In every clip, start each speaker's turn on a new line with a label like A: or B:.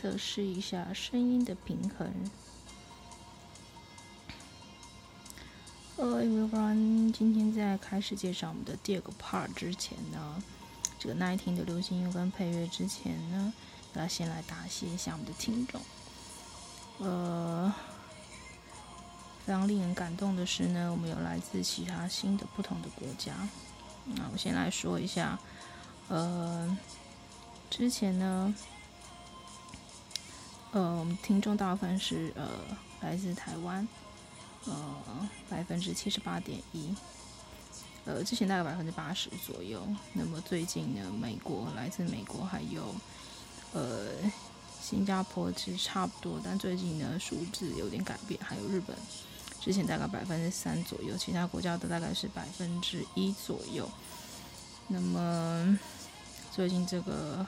A: 测试一下声音的平衡。Hello everyone，今天在开始介绍我们的第二个 part 之前呢，这个那一天的流行音乐跟配乐之前呢，要先来答谢一下我们的听众。呃，非常令人感动的是呢，我们有来自其他新的不同的国家。那我先来说一下，呃，之前呢。呃，我们听众大部分是呃来自台湾，呃百分之七十八点一，呃之前大概百分之八十左右。那么最近呢，美国来自美国还有呃新加坡其实差不多，但最近呢数字有点改变，还有日本，之前大概百分之三左右，其他国家都大概是百分之一左右。那么最近这个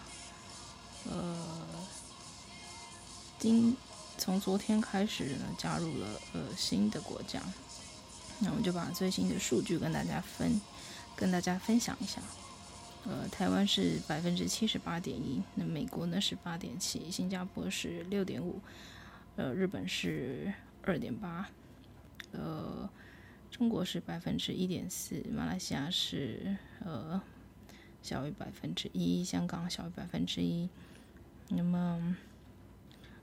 A: 呃。今从昨天开始呢，加入了呃新的国家，那我们就把最新的数据跟大家分，跟大家分享一下。呃，台湾是百分之七十八点一，那美国呢是八点七，新加坡是六点五，呃，日本是二点八，呃，中国是百分之一点四，马来西亚是呃小于百分之一，香港小于百分之一，那么。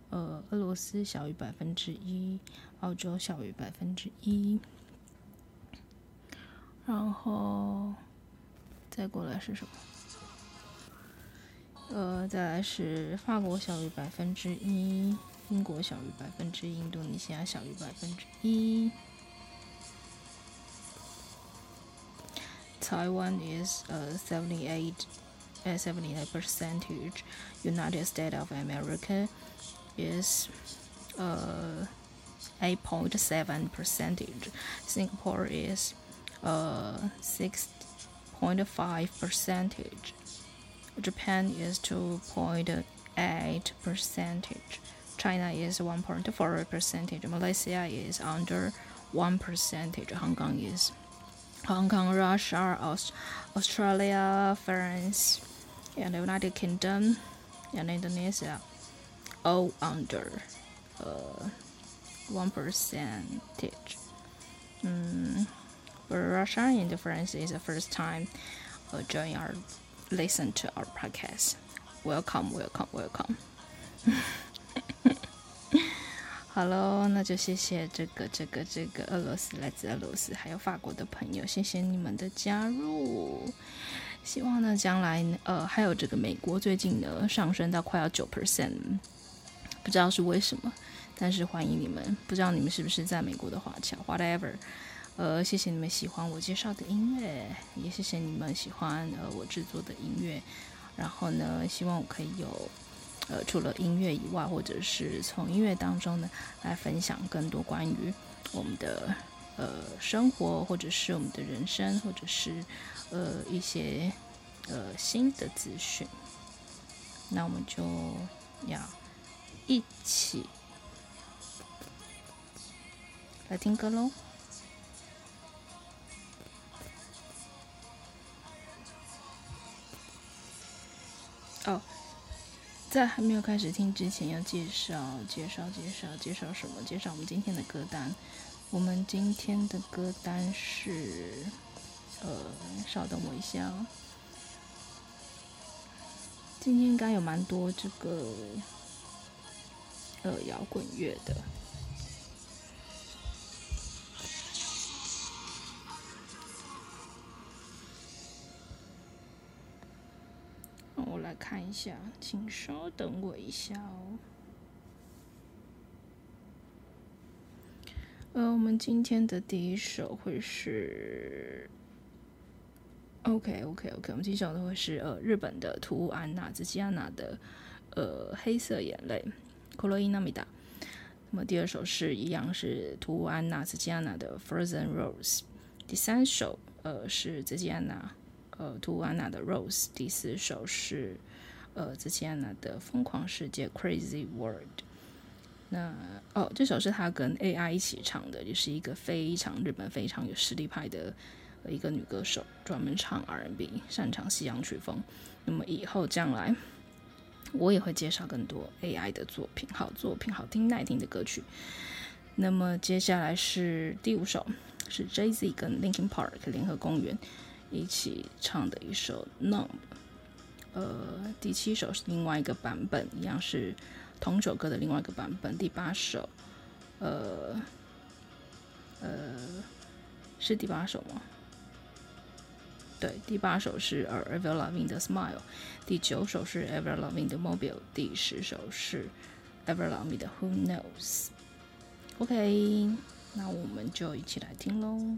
A: 呃，俄罗斯小于百分之一，澳洲小于百分之一，然后再过来是什么？呃，再来是法国小于百分之一，英国小于百分之一，印度尼西亚小于百分之一。Taiwan is a seventy eight, uh seventy eight percentage. United States of America. Is uh 8.7 percentage. Singapore is uh 6.5 percentage. Japan is 2.8 percentage. China is 1.4 percentage. Malaysia is under 1 percentage. Hong Kong is Hong Kong, Russia, Aust Australia, France, and the United Kingdom, and Indonesia all under uh, one percentage. Um, for Russia and France is the first time uh, join our listen to our podcast. Welcome, welcome, welcome. 好喽，那就谢谢这个这个这个俄罗斯来自俄罗斯还有法国的朋友，谢谢你们的加入。希望呢将来呃还有这个美国最近呢上升到快要九 percent。 不知道是为什么，但是欢迎你们。不知道你们是不是在美国的华侨？Whatever，呃，谢谢你们喜欢我介绍的音乐，也谢谢你们喜欢呃我制作的音乐。然后呢，希望我可以有呃除了音乐以外，或者是从音乐当中呢来分享更多关于我们的呃生活，或者是我们的人生，或者是呃一些呃新的资讯。那我们就要。一起来听歌喽！哦，在还没有开始听之前，要介绍、介绍、介绍、介绍什么？介绍我们今天的歌单。我们今天的歌单是……呃，稍等我一下。今天应该有蛮多这个。呃，摇滚乐的。我来看一下，请稍等我一下哦。呃，我们今天的第一首会是 OK OK OK，我们第一首都会是呃日本的图安娜兹基安娜的呃黑色眼泪 Kuroi Namida。那么第二首是一样是图安娜兹基安娜的 Frozen Rose。第三首呃是兹基安娜呃图安娜的 Rose。第四首是呃兹基安娜的疯狂世界 Crazy World。那哦这首是他跟 AI 一起唱的，也是一个非常日本非常有实力派的。一个女歌手，专门唱 R&B，擅长西洋曲风。那么以后将来，我也会介绍更多 AI 的作品，好作品，好听耐听的歌曲。那么接下来是第五首，是 Jay-Z 跟 Linkin Park 联合公园一起唱的一首《Numb》。呃，第七首是另外一个版本，一样是同首歌的另外一个版本。第八首，呃，呃，是第八首吗？对，第八首是 Ever Loving 的 Smile，第九首是 Ever Loving 的 Mobile，第十首是 Ever Loving 的 Who Knows。OK，那我们就一起来听喽。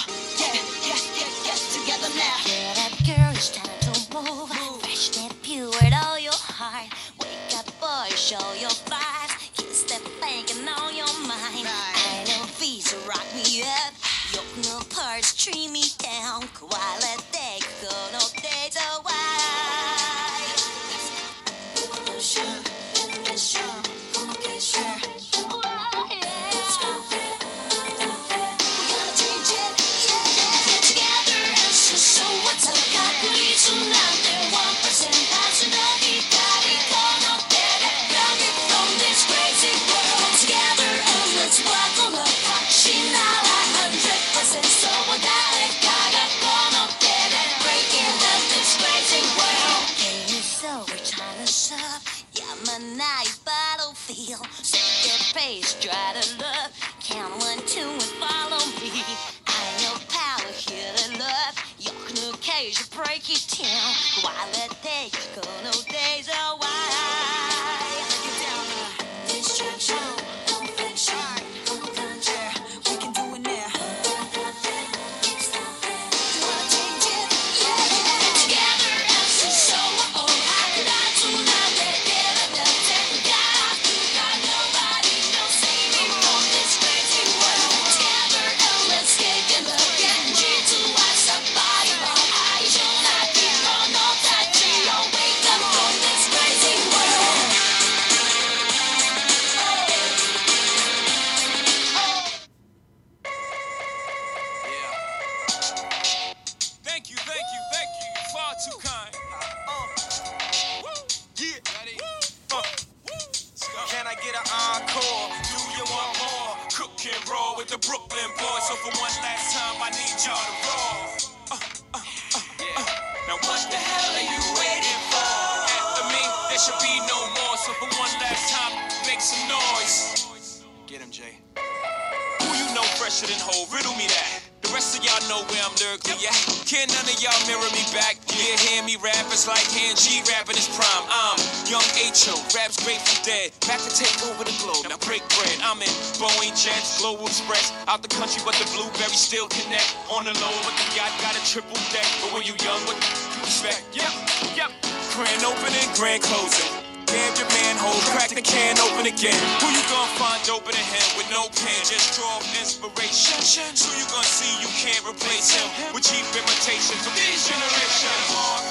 B: back to take over the globe. Now break bread. I'm in Boeing jets, Global Express, out the country, but the blueberries still connect. On the low, but the yacht got a triple deck. But when you young, what you expect? Yep, yep. Grand opening, grand closing. Damn your manhole, crack the can open again. Who you gonna find open a him with no pen? Just draw inspiration. Who you gonna see you can't replace him with cheap imitations of these generations?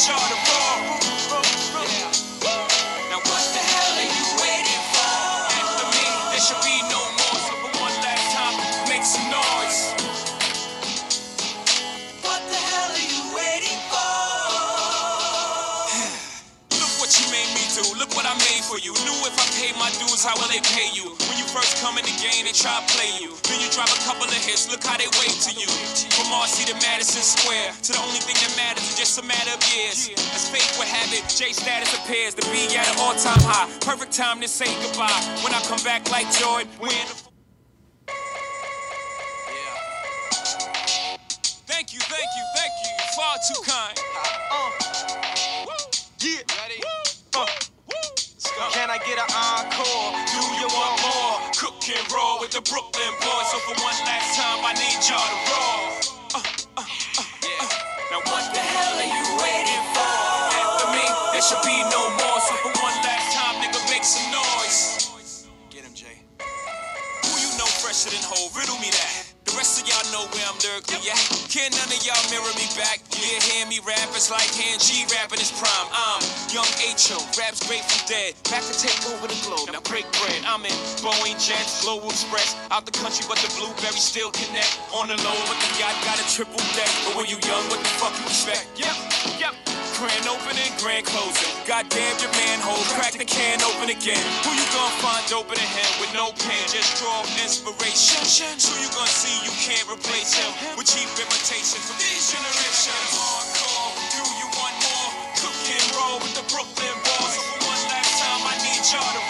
B: charter. up what I made for you. Knew if I paid my dues, how will they pay you? When you first come in the game, they try to play you. Then you drive a couple of hits, look how they wait to you. From Marcy to Madison Square, to the only thing that matters is just a matter of years. As fate would have it, J status appears to be at an all time high. Perfect time to say goodbye. When I come back like Jordan, we in the. Thank you, thank you, thank you. You're far too kind.
C: Uh, yeah. Can I get an encore? Do you want
B: more? Cook and roll with the Brooklyn boys. So for one last time, I need y'all to roll. Uh, uh, uh. Now what the hell are you waiting for? After me, there should be no more. So for one last time, nigga, make some noise.
C: Get him, Jay. Who
B: you know fresher than whole? Riddle me that. Rest of y'all know where I'm lyrically at. Can none of y'all mirror me back? Yeah, hear me rap, it's like Han G rapping his prime. I'm young H.O., raps Grateful Dead. Back to take over the globe, now break bread. I'm in Boeing Jets, Global Express. Out the country, but the blueberries still connect. On the low, but the yacht got a triple deck. But when you young, what the fuck you expect? Yep, yep. Grand opening, grand closing. Goddamn your manhole, crack the can open again. Who you gonna find open a him with no pen? Just draw inspiration. Who you gonna see you can't replace him with cheap imitation from these generations? Hardcore, do you want more? Cook and roll with the Brooklyn boys. One last time, I need y'all to